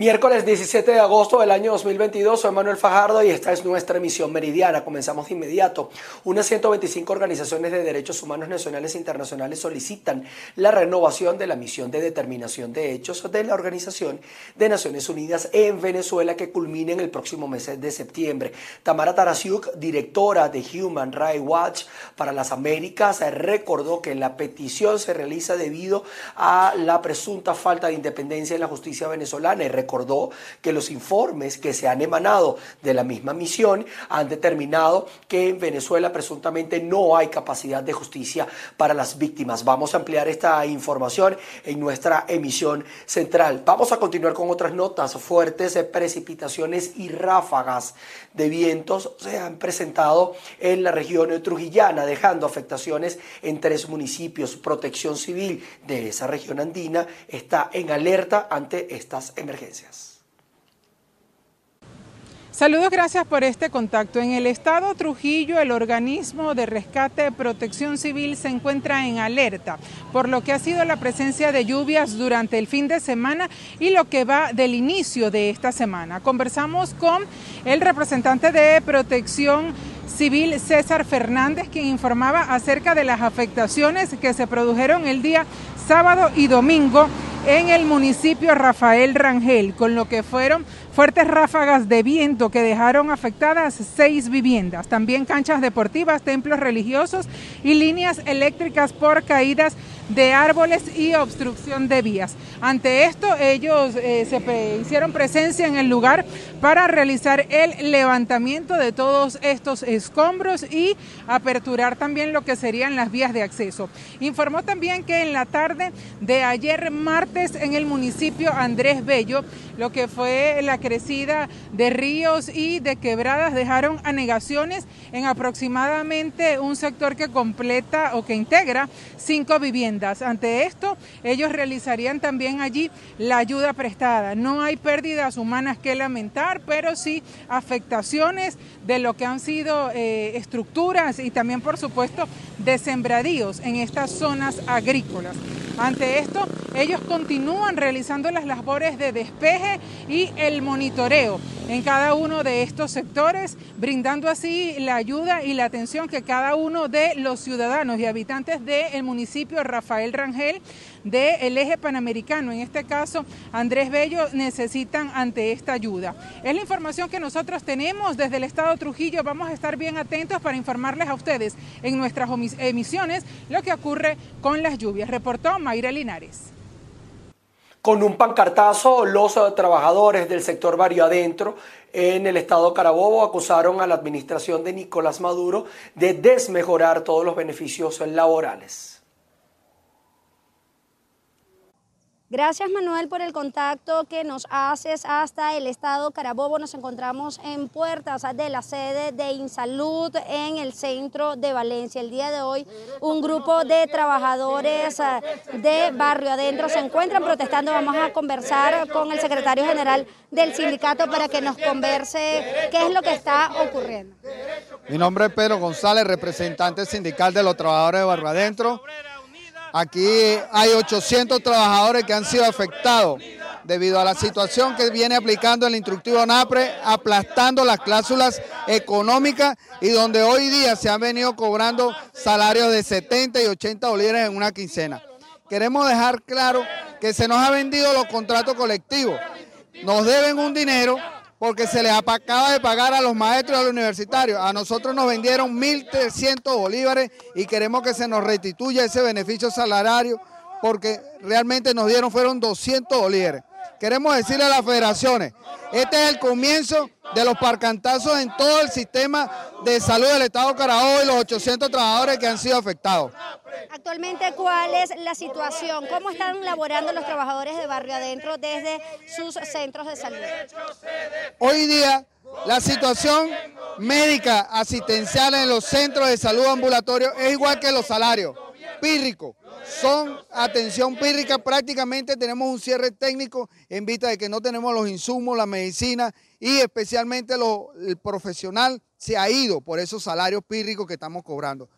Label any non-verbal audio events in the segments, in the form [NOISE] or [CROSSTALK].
Miércoles 17 de agosto del año 2022, soy Manuel Fajardo y esta es nuestra emisión meridiana. Comenzamos de inmediato. Unas 125 organizaciones de derechos humanos nacionales e internacionales solicitan la renovación de la misión de determinación de hechos de la Organización de Naciones Unidas en Venezuela que culmine en el próximo mes de septiembre. Tamara Tarasiuk, directora de Human Rights Watch para las Américas, recordó que la petición se realiza debido a la presunta falta de independencia en la justicia venezolana y recordó que los informes que se han emanado de la misma misión han determinado que en Venezuela presuntamente no hay capacidad de justicia para las víctimas. Vamos a ampliar esta información en nuestra emisión central. Vamos a continuar con otras notas. Fuertes precipitaciones y ráfagas de vientos se han presentado en la región trujillana, dejando afectaciones en tres municipios. Protección Civil de esa región andina está en alerta ante estas emergencias. Saludos, gracias por este contacto. En el estado Trujillo, el organismo de rescate de protección civil se encuentra en alerta por lo que ha sido la presencia de lluvias durante el fin de semana y lo que va del inicio de esta semana. Conversamos con el representante de protección civil César Fernández, quien informaba acerca de las afectaciones que se produjeron el día sábado y domingo en el municipio Rafael Rangel, con lo que fueron fuertes ráfagas de viento que dejaron afectadas seis viviendas, también canchas deportivas, templos religiosos y líneas eléctricas por caídas de árboles y obstrucción de vías. Ante esto, ellos eh, se hicieron presencia en el lugar para realizar el levantamiento de todos estos escombros y aperturar también lo que serían las vías de acceso. Informó también que en la tarde de ayer martes en el municipio Andrés Bello, lo que fue la crecida de ríos y de quebradas dejaron anegaciones en aproximadamente un sector que completa o que integra cinco viviendas ante esto, ellos realizarían también allí la ayuda prestada. No hay pérdidas humanas que lamentar, pero sí afectaciones de lo que han sido eh, estructuras y también, por supuesto, de sembradíos en estas zonas agrícolas. Ante esto, ellos continúan realizando las labores de despeje y el monitoreo en cada uno de estos sectores, brindando así la ayuda y la atención que cada uno de los ciudadanos y habitantes del municipio Rafael Rangel del eje panamericano, en este caso Andrés Bello, necesitan ante esta ayuda. Es la información que nosotros tenemos desde el Estado Trujillo. Vamos a estar bien atentos para informarles a ustedes en nuestras emisiones lo que ocurre con las lluvias. Reportó Mayra Linares. Con un pancartazo, los trabajadores del sector Barrio Adentro en el estado Carabobo acusaron a la administración de Nicolás Maduro de desmejorar todos los beneficios laborales. Gracias Manuel por el contacto que nos haces hasta el estado Carabobo. Nos encontramos en puertas de la sede de Insalud en el centro de Valencia. El día de hoy un grupo de trabajadores eh, de Barrio Adentro se encuentran protestando. Vamos a conversar con el secretario general del sindicato para que nos converse qué es lo que está ocurriendo. Mi nombre es Pedro González, representante sindical de los trabajadores de Barrio Adentro. Aquí hay 800 trabajadores que han sido afectados debido a la situación que viene aplicando el instructivo NAPRE, aplastando las cláusulas económicas y donde hoy día se han venido cobrando salarios de 70 y 80 bolívares en una quincena. Queremos dejar claro que se nos ha vendido los contratos colectivos. Nos deben un dinero porque se les acaba de pagar a los maestros y a los universitarios. A nosotros nos vendieron 1.300 bolívares y queremos que se nos restituya ese beneficio salarial porque realmente nos dieron fueron 200 bolívares. Queremos decirle a las federaciones, este es el comienzo de los parcantazos en todo el sistema de salud del Estado Carabobo y los 800 trabajadores que han sido afectados. Actualmente, ¿cuál es la situación? ¿Cómo están laborando los trabajadores de Barrio Adentro desde sus centros de salud? Hoy día, la situación médica asistencial en los centros de salud ambulatorios es igual que los salarios, pírricos son atención pírrica, prácticamente tenemos un cierre técnico en vista de que no tenemos los insumos, la medicina y especialmente el profesional se ha ido por esos salarios pírricos que estamos cobrando.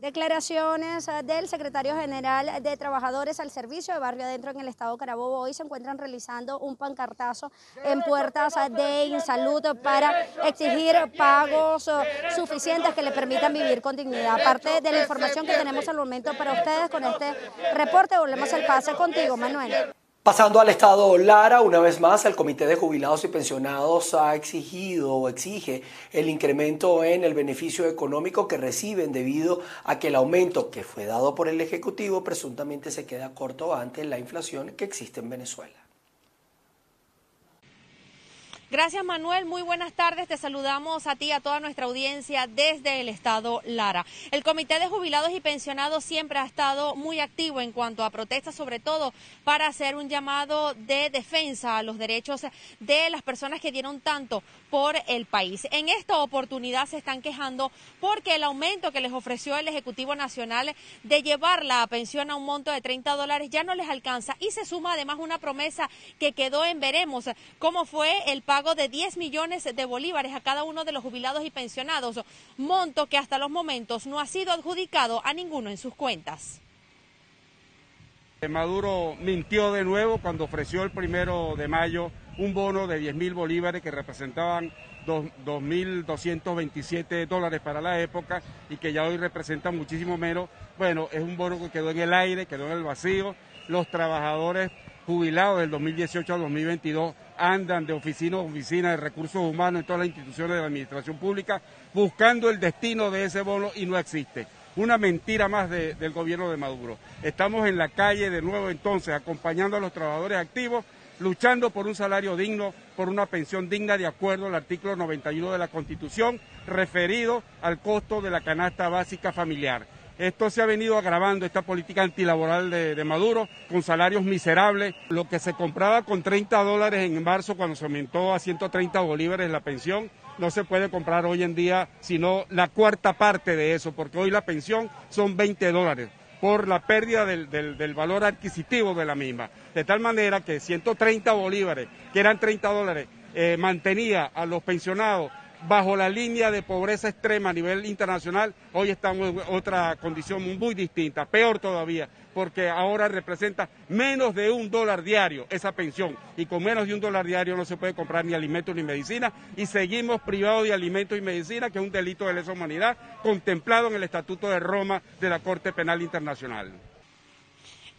Declaraciones eh, del secretario general de Trabajadores al Servicio de Barrio Adentro en el Estado Carabobo. Hoy se encuentran realizando un pancartazo en puertas de Insalud para exigir pagos eh, suficientes que le permitan vivir con dignidad. Aparte de la información que tenemos al momento para ustedes con este reporte, volvemos al pase contigo, Manuel. Pasando al estado Lara, una vez más, el Comité de Jubilados y Pensionados ha exigido o exige el incremento en el beneficio económico que reciben debido a que el aumento que fue dado por el Ejecutivo presuntamente se queda corto ante la inflación que existe en Venezuela. Gracias Manuel, muy buenas tardes. Te saludamos a ti y a toda nuestra audiencia desde el estado Lara. El Comité de Jubilados y Pensionados siempre ha estado muy activo en cuanto a protestas, sobre todo para hacer un llamado de defensa a los derechos de las personas que dieron tanto por el país. En esta oportunidad se están quejando porque el aumento que les ofreció el Ejecutivo Nacional de llevar la pensión a un monto de 30 dólares ya no les alcanza y se suma además una promesa que quedó en veremos, cómo fue el pago de 10 millones de bolívares a cada uno de los jubilados y pensionados, monto que hasta los momentos no ha sido adjudicado a ninguno en sus cuentas. Maduro mintió de nuevo cuando ofreció el primero de mayo un bono de 10 mil bolívares que representaban 2.227 dólares para la época y que ya hoy representan muchísimo menos. Bueno, es un bono que quedó en el aire, quedó en el vacío. Los trabajadores jubilados del 2018 al 2022 andan de oficina a oficina de recursos humanos en todas las instituciones de la administración pública buscando el destino de ese bono y no existe. Una mentira más del gobierno de Maduro. Estamos en la calle de nuevo entonces acompañando a los trabajadores activos, luchando por un salario digno, por una pensión digna de acuerdo al artículo 91 de la Constitución referido al costo de la canasta básica familiar. Esto se ha venido agravando, esta política antilaboral de, Maduro, con salarios miserables. Lo que se compraba con 30 dólares en marzo cuando se aumentó a 130 bolívares la pensión, no se puede comprar hoy en día sino la cuarta parte de eso, porque hoy la pensión son 20 dólares por la pérdida del, valor adquisitivo de la misma. De tal manera que 130 bolívares, que eran 30 dólares, eh, mantenía a los pensionados bajo la línea de pobreza extrema a nivel internacional, hoy estamos en otra condición muy distinta, peor todavía, porque ahora representa menos de un dólar diario esa pensión y con menos de un dólar diario no se puede comprar ni alimentos ni medicina y seguimos privados de alimentos y medicina, que es un delito de lesa humanidad contemplado en el Estatuto de Roma de la Corte Penal Internacional.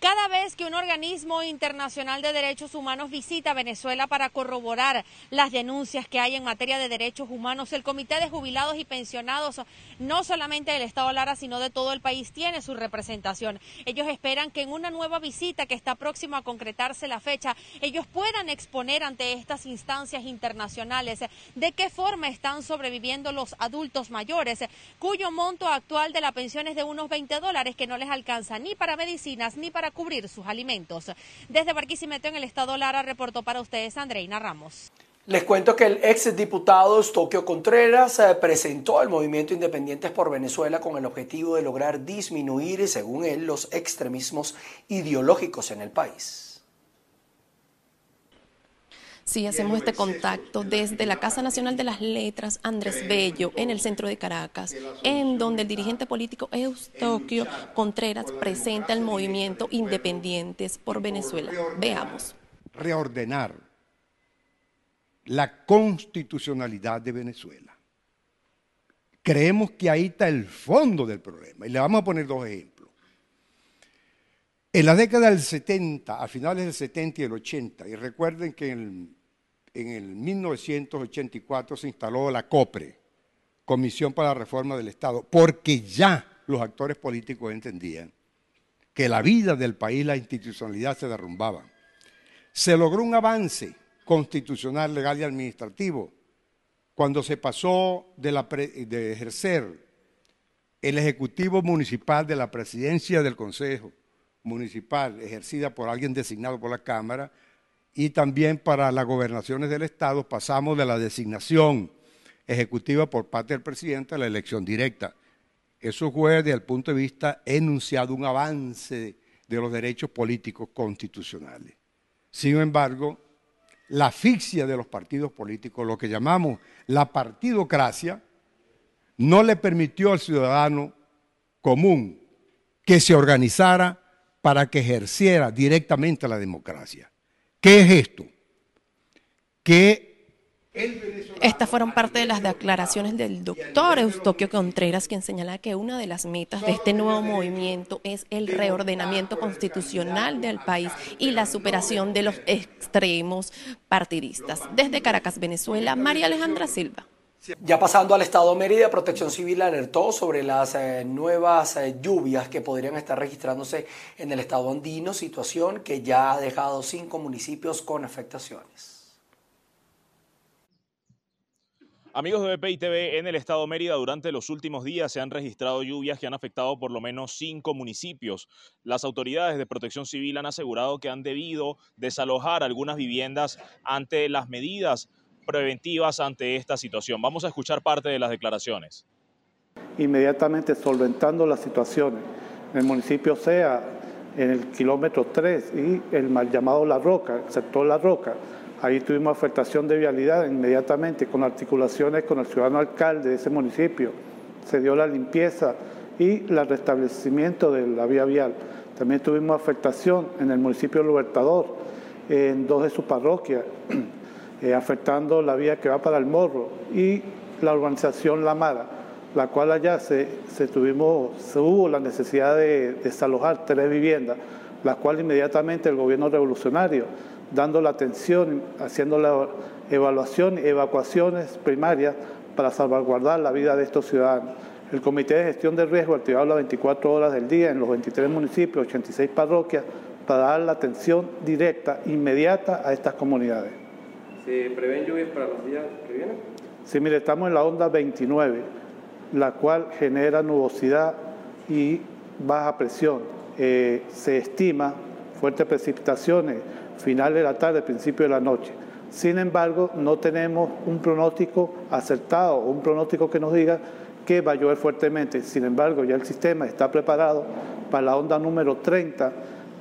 Cada vez que un organismo internacional de derechos humanos visita Venezuela para corroborar las denuncias que hay en materia de derechos humanos, el Comité de Jubilados y Pensionados, no solamente del Estado Lara, sino de todo el país, tiene su representación. Ellos esperan que en una nueva visita que está próxima a concretarse la fecha, ellos puedan exponer ante estas instancias internacionales de qué forma están sobreviviendo los adultos mayores, cuyo monto actual de la pensión es de unos 20 dólares que no les alcanza ni para medicinas ni para cubrir sus alimentos. Desde Barquisimeto, en el estado Lara, reportó para ustedes Andreina Ramos. Les cuento que el ex diputado Estoquio Contreras eh, presentó al movimiento Independientes por Venezuela con el objetivo de lograr disminuir, según él, los extremismos ideológicos en el país. Sí, hacemos este contacto desde la Casa Nacional de las Letras Andrés Bello, en el centro de Caracas, en donde el dirigente político Eustoquio Contreras presenta el movimiento Independientes por Venezuela. Veamos. Reordenar la constitucionalidad de Venezuela. Creemos que ahí está el fondo del problema y le vamos a poner dos ejemplos. En la década del 70, a finales del 70 y el 80, y recuerden que en en el 1984 se instaló la COPRE, Comisión para la Reforma del Estado, porque ya los actores políticos entendían que la vida del país, la institucionalidad se derrumbaba. Se logró un avance constitucional, legal y administrativo cuando se pasó de, de ejercer el Ejecutivo Municipal de la Presidencia del Consejo Municipal, ejercida por alguien designado por la Cámara, y también para las gobernaciones del Estado pasamos de la designación ejecutiva por parte del presidente a la elección directa. Eso fue, desde el punto de vista enunciado, un avance de los derechos políticos constitucionales. Sin embargo, la asfixia de los partidos políticos, lo que llamamos la partidocracia, no le permitió al ciudadano común que se organizara para que ejerciera directamente la democracia. ¿Qué es esto? Que estas fueron parte de las declaraciones del doctor Eustoquio Contreras, quien señala que una de las metas de este nuevo movimiento es el reordenamiento constitucional del país y la superación de los extremos partidistas. Desde Caracas, Venezuela, María Alejandra Silva. Ya pasando al estado Mérida, Protección Civil alertó sobre las eh, nuevas eh, lluvias que podrían estar registrándose en el estado andino, situación que ya ha dejado cinco municipios con afectaciones. Amigos de BPI TV, en el estado Mérida durante los últimos días se han registrado lluvias que han afectado por lo menos cinco municipios. Las autoridades de protección civil han asegurado que han debido desalojar algunas viviendas ante las medidas preventivas ante esta situación. Vamos a escuchar parte de las declaraciones. Inmediatamente solventando las situaciones. En el municipio SEA, en el kilómetro 3 y el mal llamado La Roca, el sector La Roca, Ahí tuvimos afectación de vialidad inmediatamente con articulaciones con el ciudadano alcalde de ese municipio. Se dio la limpieza y el restablecimiento de la vía vial. También tuvimos afectación en el municipio Libertador, en dos de sus parroquias, [CLEARS THROAT] eh, afectando la vía que va para el Morro y la urbanización La Mara, la cual allá se, tuvimos, se hubo la necesidad de desalojar tres viviendas, las cuales inmediatamente el gobierno revolucionario dando la atención, haciendo la evaluación y evacuaciones primarias para salvaguardar la vida de estos ciudadanos. El Comité de Gestión de Riesgo activado las 24 horas del día en los 23 municipios, 86 parroquias, para dar la atención directa, inmediata a estas comunidades. ¿Se prevén lluvias para los días que vienen? Sí, mire, estamos en la onda 29, la cual genera nubosidad y baja presión. Eh, se estima fuertes precipitaciones final de la tarde, principio de la noche. Sin embargo, no tenemos un pronóstico acertado, un pronóstico que nos diga que va a llover fuertemente. Sin embargo, ya el sistema está preparado para la onda número 30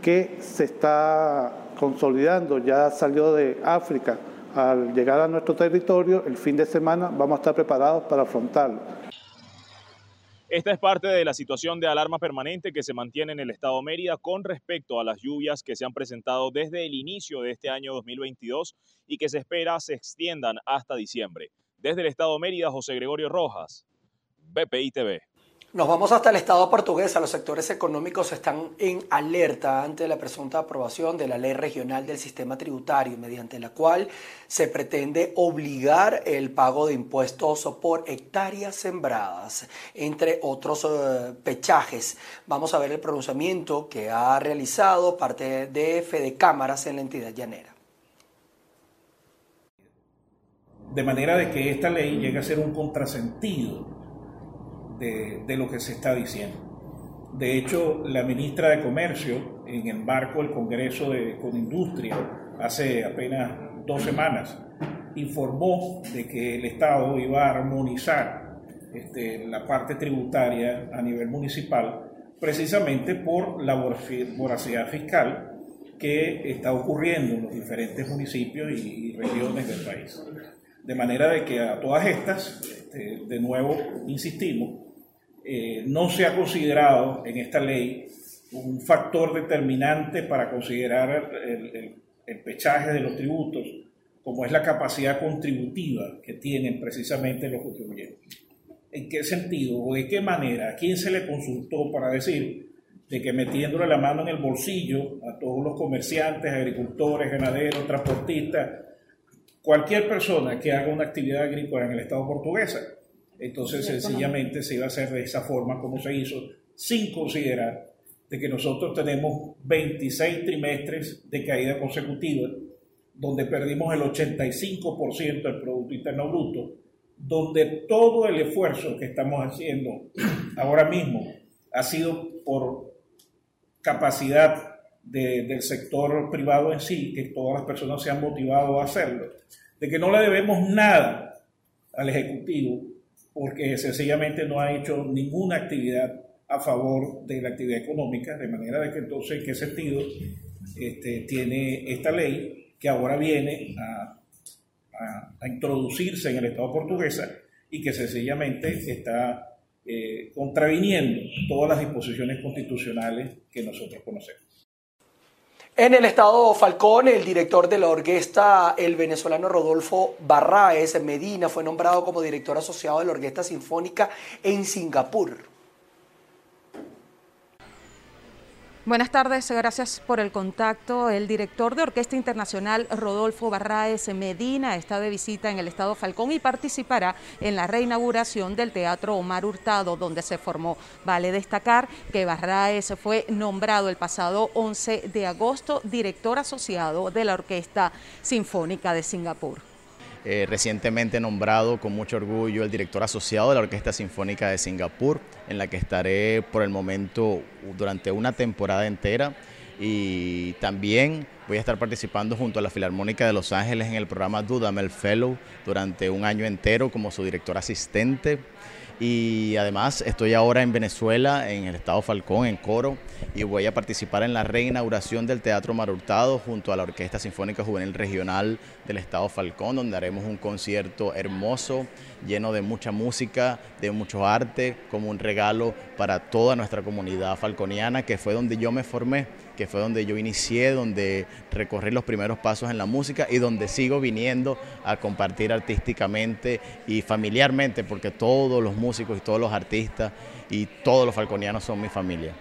que se está consolidando, ya salió de África. Al llegar a nuestro territorio, el fin de semana vamos a estar preparados para afrontarlo. Esta es parte de la situación de alarma permanente que se mantiene en el estado Mérida con respecto a las lluvias que se han presentado desde el inicio de este año 2022 y que se espera se extiendan hasta diciembre. Desde el estado Mérida, José Gregorio Rojas, BPI TV. Nos vamos hasta el Estado portugués. Los sectores económicos están en alerta ante la presunta aprobación de la ley regional del sistema tributario, mediante la cual se pretende obligar el pago de impuestos por hectáreas sembradas, entre otros eh, pechajes. Vamos a ver el pronunciamiento que ha realizado parte de Fede Cámaras en la entidad llanera. De manera de que esta ley llegue a ser un contrasentido de, lo que se está diciendo. De hecho, la ministra de Comercio, en el marco del Congreso de Industria hace apenas dos semanas, informó de que el Estado iba a armonizar este, la parte tributaria a nivel municipal, precisamente por la voracidad fiscal que está ocurriendo en los diferentes municipios y, regiones del país. De manera de que a todas estas, este, de nuevo, insistimos, eh, no se ha considerado en esta ley un factor determinante para considerar el, pechaje de los tributos, como es la capacidad contributiva que tienen precisamente los contribuyentes. ¿En qué sentido o de qué manera? ¿A quién se le consultó para decir de que metiéndole la mano en el bolsillo a todos los comerciantes, agricultores, ganaderos, transportistas, cualquier persona que haga una actividad agrícola en el Estado portuguesa, entonces, sencillamente se iba a hacer de esa forma como se hizo, sin considerar de que nosotros tenemos 26 trimestres de caída consecutiva, donde perdimos el 85% del Producto Interno Bruto, donde todo el esfuerzo que estamos haciendo [CLEARS THROAT] ahora mismo ha sido por capacidad del sector privado en sí, que todas las personas se han motivado a hacerlo, de que no le debemos nada al Ejecutivo, porque sencillamente no ha hecho ninguna actividad a favor de la actividad económica, de manera de que entonces, ¿en qué sentido este, tiene esta ley que ahora viene a, introducirse en el Estado portuguesa y que sencillamente está eh, contraviniendo todas las disposiciones constitucionales que nosotros conocemos. En el estado Falcón, el director de la orquesta, el venezolano Rodolfo Barraes Medina, fue nombrado como director asociado de la Orquesta Sinfónica en Singapur. Buenas tardes, gracias por el contacto. El director de Orquesta Internacional, Rodolfo Barraes Medina, está de visita en el Estado Falcón y participará en la reinauguración del Teatro Omar Hurtado, donde se formó. Vale destacar que Barraes fue nombrado el pasado 11 de agosto director asociado de la Orquesta Sinfónica de Singapur. Eh, recientemente nombrado con mucho orgullo el director asociado de la Orquesta Sinfónica de Singapur, en la que estaré por el momento durante una temporada entera. Y también voy a estar participando junto a la Filarmónica de Los Ángeles en el programa Dudamel Fellow durante un año entero como su director asistente y además estoy ahora en Venezuela, en el estado Falcón, en coro, y voy a participar en la reinauguración del Teatro Marurtado junto a la Orquesta Sinfónica Juvenil Regional del estado Falcón, donde haremos un concierto hermoso, lleno de mucha música, de mucho arte, como un regalo para toda nuestra comunidad falconiana, que fue donde yo me formé que fue donde yo inicié, donde recorrí los primeros pasos en la música y donde sigo viniendo a compartir artísticamente y familiarmente, porque todos los músicos y todos los artistas y todos los falconianos son mi familia.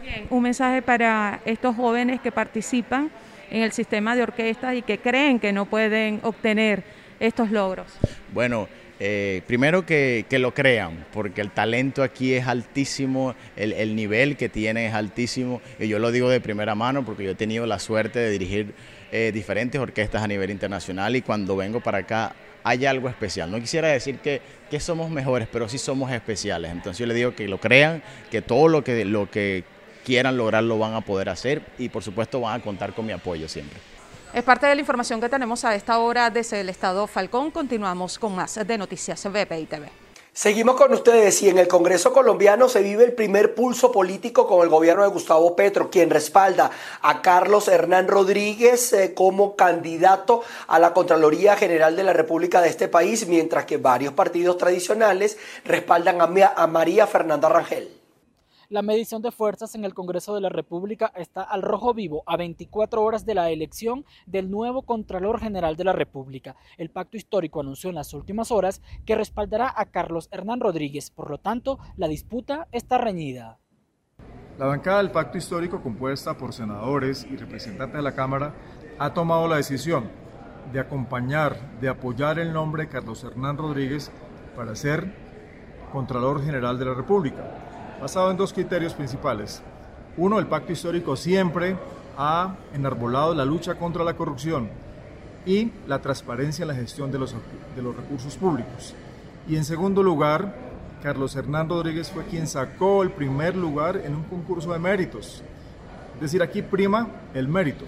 Bien, un mensaje para estos jóvenes que participan en el sistema de orquestas y que creen que no pueden obtener estos logros. Bueno, eh, primero que, lo crean, porque el talento aquí es altísimo, el, nivel que tiene es altísimo, y yo lo digo de primera mano porque yo he tenido la suerte de dirigir eh, diferentes orquestas a nivel internacional y cuando vengo para acá hay algo especial. No quisiera decir que, que somos mejores, pero sí somos especiales. Entonces yo le digo que lo crean, que todo lo que, lo que quieran lograr lo van a poder hacer y por supuesto van a contar con mi apoyo siempre. Es parte de la información que tenemos a esta hora desde el estado Falcón. Continuamos con más de Noticias BPI TV. Seguimos con ustedes y en el Congreso colombiano se vive el primer pulso político con el gobierno de Gustavo Petro, quien respalda a Carlos Hernán Rodríguez eh, como candidato a la Contraloría General de la República de este país, mientras que varios partidos tradicionales respaldan a María Fernanda Rangel. La medición de fuerzas en el Congreso de la República está al rojo vivo a 24 horas de la elección del nuevo Contralor General de la República. El pacto histórico anunció en las últimas horas que respaldará a Carlos Hernán Rodríguez. Por lo tanto, la disputa está reñida. La bancada del pacto histórico, compuesta por senadores y representantes de la Cámara, ha tomado la decisión de acompañar, de apoyar el nombre de Carlos Hernán Rodríguez para ser Contralor General de la República basado en dos criterios principales. Uno, el pacto histórico siempre ha enarbolado la lucha contra la corrupción y la transparencia en la gestión de los, de los recursos públicos. Y en segundo lugar, Carlos Hernán Rodríguez fue quien sacó el primer lugar en un concurso de méritos. Es decir, aquí prima el mérito.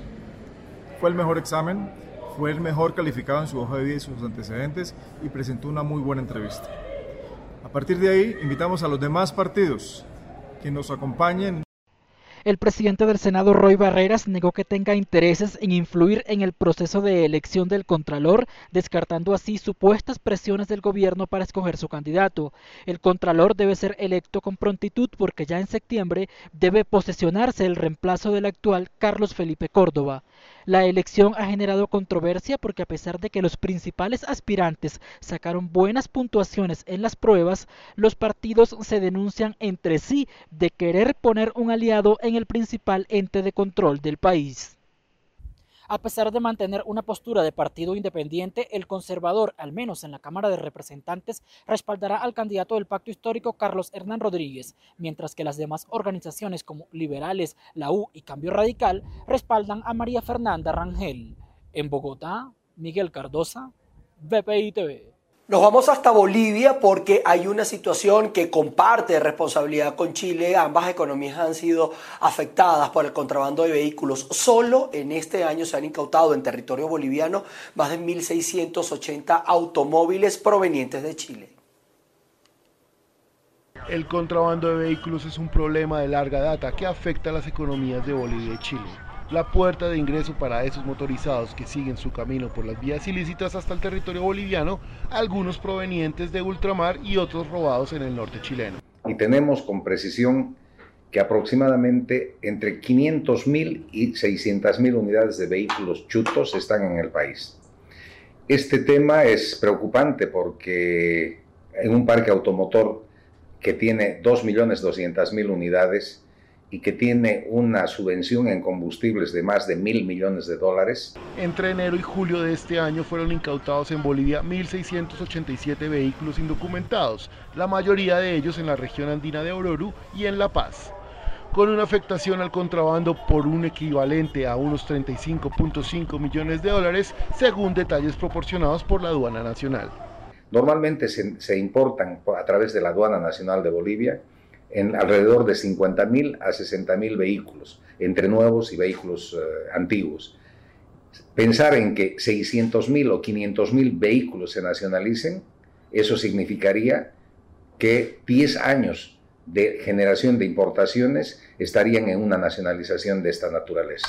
Fue el mejor examen, fue el mejor calificado en su hoja de vida y sus antecedentes y presentó una muy buena entrevista. A partir de ahí, invitamos a los demás partidos que nos acompañen. El presidente del Senado, Roy Barreras, negó que tenga intereses en influir en el proceso de elección del Contralor, descartando así supuestas presiones del gobierno para escoger su candidato. El Contralor debe ser electo con prontitud porque ya en septiembre debe posesionarse el reemplazo del actual Carlos Felipe Córdoba. La elección ha generado controversia porque a pesar de que los principales aspirantes sacaron buenas puntuaciones en las pruebas, los partidos se denuncian entre sí de querer poner un aliado en el principal ente de control del país. A pesar de mantener una postura de partido independiente, el conservador, al menos en la Cámara de Representantes, respaldará al candidato del pacto histórico Carlos Hernán Rodríguez, mientras que las demás organizaciones como Liberales, la U y Cambio Radical respaldan a María Fernanda Rangel. En Bogotá, Miguel Cardosa, BPI TV. Nos vamos hasta Bolivia porque hay una situación que comparte responsabilidad con Chile. Ambas economías han sido afectadas por el contrabando de vehículos. Solo en este año se han incautado en territorio boliviano más de 1.680 automóviles provenientes de Chile. El contrabando de vehículos es un problema de larga data que afecta a las economías de Bolivia y Chile la puerta de ingreso para esos motorizados que siguen su camino por las vías ilícitas hasta el territorio boliviano, algunos provenientes de ultramar y otros robados en el norte chileno. y tenemos con precisión que aproximadamente entre 500.000 y 600.000 unidades de vehículos chutos están en el país. Este tema es preocupante porque en un parque automotor que tiene 2.200.000 unidades y que tiene una subvención en combustibles de más de mil millones de dólares. Entre enero y julio de este año fueron incautados en Bolivia 1.687 vehículos indocumentados, la mayoría de ellos en la región andina de Oruro y en La Paz con una afectación al contrabando por un equivalente a unos 35.5 millones de dólares, según detalles proporcionados por la aduana nacional. Normalmente se, importan a través de la aduana nacional de Bolivia en alrededor de 50.000 a 60.000 vehículos, entre nuevos y vehículos eh, antiguos. Pensar en que 600.000 o 500.000 vehículos se nacionalicen, eso significaría que 10 años de generación de importaciones estarían en una nacionalización de esta naturaleza.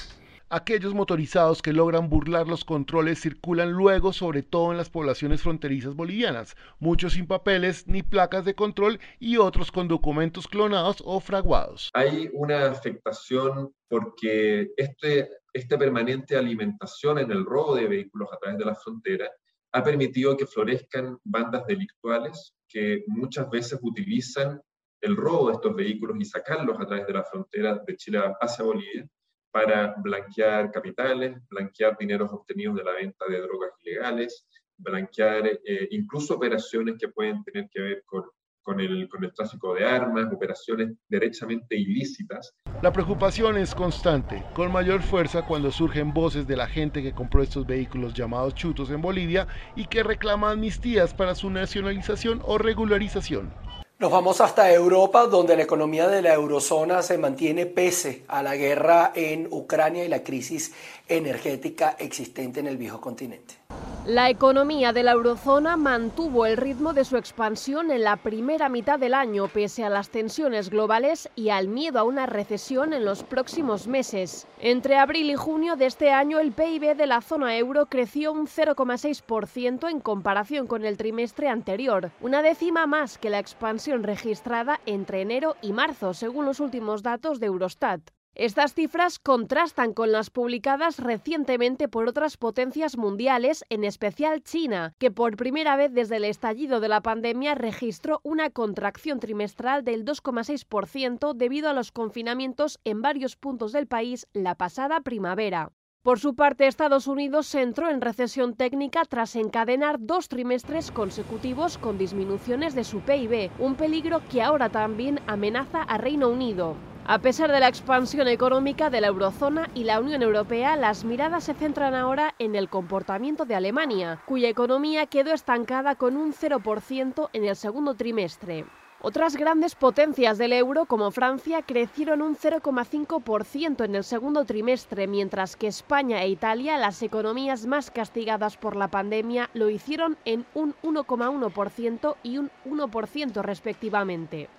Aquellos motorizados que logran burlar los controles circulan luego sobre todo en las poblaciones fronterizas bolivianas, muchos sin papeles ni placas de control y otros con documentos clonados o fraguados. Hay una afectación porque este, esta permanente alimentación en el robo de vehículos a través de la frontera ha permitido que florezcan bandas delictuales que muchas veces utilizan el robo de estos vehículos y sacarlos a través de la frontera de Chile hacia Bolivia para blanquear capitales, blanquear dineros obtenidos de la venta de drogas ilegales, blanquear eh, incluso operaciones que pueden tener que ver con, con, el, con el tráfico de armas, operaciones derechamente ilícitas. La preocupación es constante, con mayor fuerza cuando surgen voces de la gente que compró estos vehículos llamados chutos en Bolivia y que reclama amnistías para su nacionalización o regularización. Nos vamos hasta Europa, donde la economía de la eurozona se mantiene pese a la guerra en Ucrania y la crisis energética existente en el viejo continente. La economía de la eurozona mantuvo el ritmo de su expansión en la primera mitad del año, pese a las tensiones globales y al miedo a una recesión en los próximos meses. Entre abril y junio de este año, el PIB de la zona euro creció un 0,6% en comparación con el trimestre anterior, una décima más que la expansión registrada entre enero y marzo, según los últimos datos de Eurostat. Estas cifras contrastan con las publicadas recientemente por otras potencias mundiales, en especial China, que por primera vez desde el estallido de la pandemia registró una contracción trimestral del 2,6% debido a los confinamientos en varios puntos del país la pasada primavera. Por su parte, Estados Unidos entró en recesión técnica tras encadenar dos trimestres consecutivos con disminuciones de su PIB, un peligro que ahora también amenaza a Reino Unido. A pesar de la expansión económica de la eurozona y la Unión Europea, las miradas se centran ahora en el comportamiento de Alemania, cuya economía quedó estancada con un 0% en el segundo trimestre. Otras grandes potencias del euro, como Francia, crecieron un 0,5% en el segundo trimestre, mientras que España e Italia, las economías más castigadas por la pandemia, lo hicieron en un 1,1% y un 1% respectivamente.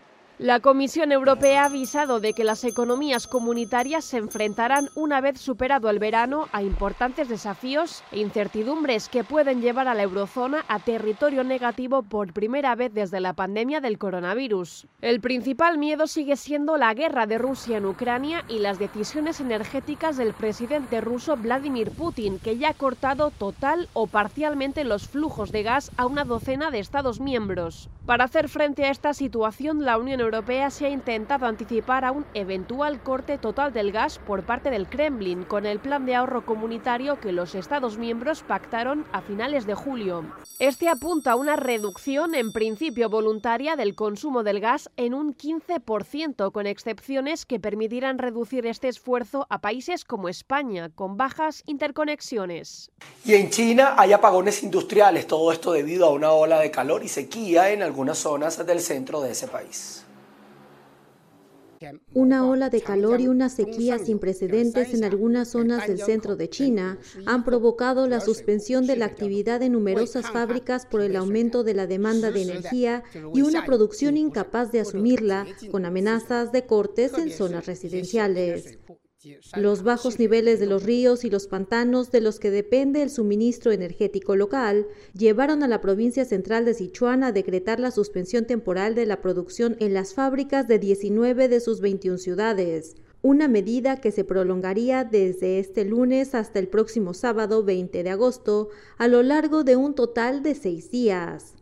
La Comisión Europea ha avisado de que las economías comunitarias se enfrentarán una vez superado el verano a importantes desafíos e incertidumbres que pueden llevar a la eurozona a territorio negativo por primera vez desde la pandemia del coronavirus. El principal miedo sigue siendo la guerra de Rusia en Ucrania y las decisiones energéticas del presidente ruso Vladimir Putin, que ya ha cortado total o parcialmente los flujos de gas a una docena de Estados miembros. Para hacer frente a esta situación, la Unión Europea se ha intentado anticipar a un eventual corte total del gas por parte del Kremlin con el plan de ahorro comunitario que los Estados miembros pactaron a finales de julio. Este apunta a una reducción en principio voluntaria del consumo del gas en un 15%, con excepciones que permitirán reducir este esfuerzo a países como España, con bajas interconexiones. Y en China hay apagones industriales, todo esto debido a una ola de calor y sequía en algunas zonas del centro de ese país. Una ola de calor y una sequía sin precedentes en algunas zonas del centro de China han provocado la suspensión de la actividad de numerosas fábricas por el aumento de la demanda de energía y una producción incapaz de asumirla, con amenazas de cortes en zonas residenciales. Los bajos niveles de los ríos y los pantanos de los que depende el suministro energético local llevaron a la provincia central de Sichuan a decretar la suspensión temporal de la producción en las fábricas de 19 de sus 21 ciudades, una medida que se prolongaría desde este lunes hasta el próximo sábado 20 de agosto a lo largo de un total de seis días.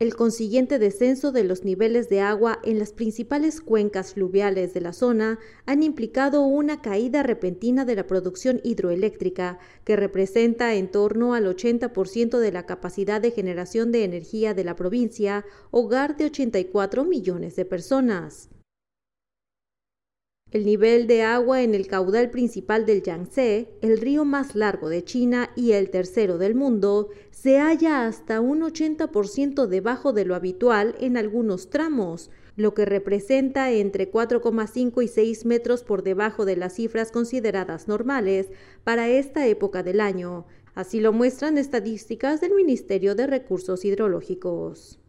El consiguiente descenso de los niveles de agua en las principales cuencas fluviales de la zona han implicado una caída repentina de la producción hidroeléctrica, que representa en torno al 80% de la capacidad de generación de energía de la provincia, hogar de 84 millones de personas. El nivel de agua en el caudal principal del Yangtze, el río más largo de China y el tercero del mundo, se halla hasta un 80% debajo de lo habitual en algunos tramos, lo que representa entre 4,5 y 6 metros por debajo de las cifras consideradas normales para esta época del año. Así lo muestran estadísticas del Ministerio de Recursos Hidrológicos.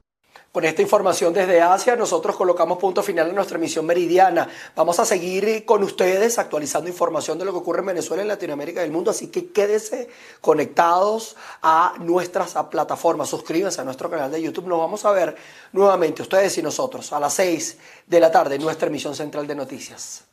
Con esta información desde Asia, nosotros colocamos punto final a nuestra emisión meridiana. Vamos a seguir con ustedes actualizando información de lo que ocurre en Venezuela, en Latinoamérica y el mundo, así que quédese conectados a nuestras plataformas. Suscríbanse a nuestro canal de YouTube. Nos vamos a ver nuevamente, ustedes y nosotros, a las 6 de la tarde en nuestra emisión central de noticias.